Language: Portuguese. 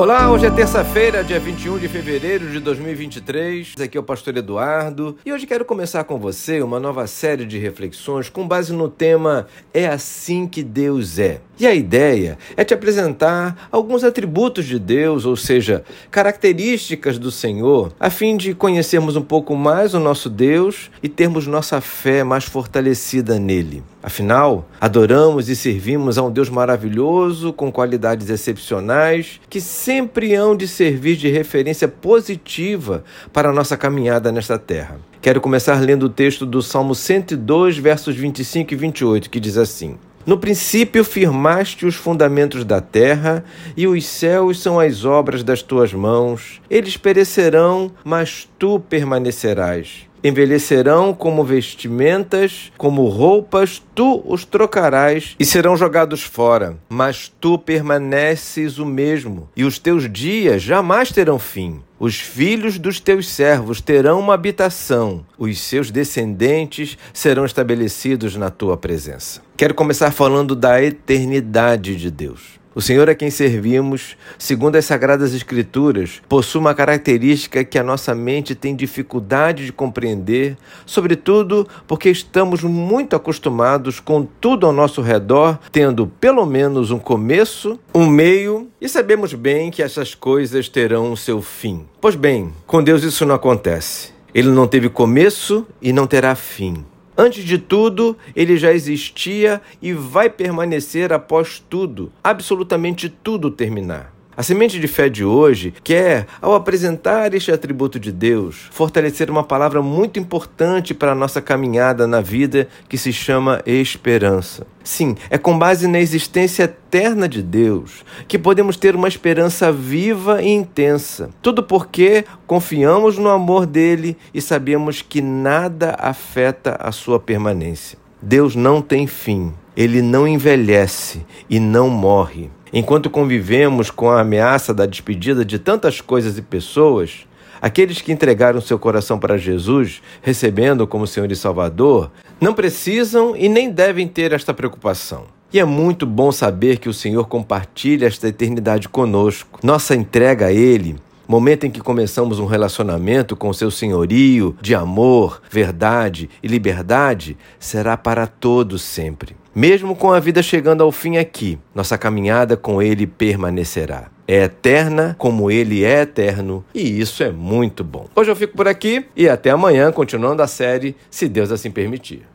Olá, hoje é terça-feira, dia 21 de fevereiro de 2023. Aqui é o pastor Eduardo e hoje quero começar com você uma nova série de reflexões com base no tema É assim que Deus é. E a ideia é te apresentar alguns atributos de Deus, ou seja, características do Senhor, a fim de conhecermos um pouco mais o nosso Deus e termos nossa fé mais fortalecida nele. Afinal, adoramos e servimos a um Deus maravilhoso, com qualidades excepcionais, que sempre hão de servir de referência positiva para a nossa caminhada nesta terra. Quero começar lendo o texto do Salmo 102, versos 25 e 28, que diz assim: no princípio firmaste os fundamentos da terra, e os céus são as obras das tuas mãos. Eles perecerão, mas tu permanecerás. Envelhecerão como vestimentas, como roupas, tu os trocarás e serão jogados fora. Mas tu permaneces o mesmo, e os teus dias jamais terão fim. Os filhos dos teus servos terão uma habitação, os seus descendentes serão estabelecidos na tua presença. Quero começar falando da eternidade de Deus. O Senhor a quem servimos, segundo as Sagradas Escrituras, possui uma característica que a nossa mente tem dificuldade de compreender, sobretudo porque estamos muito acostumados com tudo ao nosso redor, tendo pelo menos um começo, um meio, e sabemos bem que essas coisas terão o seu fim. Pois bem, com Deus isso não acontece. Ele não teve começo e não terá fim. Antes de tudo, ele já existia e vai permanecer após tudo, absolutamente tudo terminar. A semente de fé de hoje quer, ao apresentar este atributo de Deus, fortalecer uma palavra muito importante para a nossa caminhada na vida que se chama esperança. Sim, é com base na existência eterna de Deus que podemos ter uma esperança viva e intensa. Tudo porque confiamos no amor dele e sabemos que nada afeta a sua permanência. Deus não tem fim, ele não envelhece e não morre. Enquanto convivemos com a ameaça da despedida de tantas coisas e pessoas, aqueles que entregaram seu coração para Jesus, recebendo como Senhor e Salvador, não precisam e nem devem ter esta preocupação. E é muito bom saber que o Senhor compartilha esta eternidade conosco. Nossa entrega a Ele momento em que começamos um relacionamento com seu senhorio de amor, verdade e liberdade, será para todos sempre. Mesmo com a vida chegando ao fim aqui, nossa caminhada com Ele permanecerá. É eterna como Ele é eterno e isso é muito bom. Hoje eu fico por aqui e até amanhã, continuando a série, se Deus assim permitir.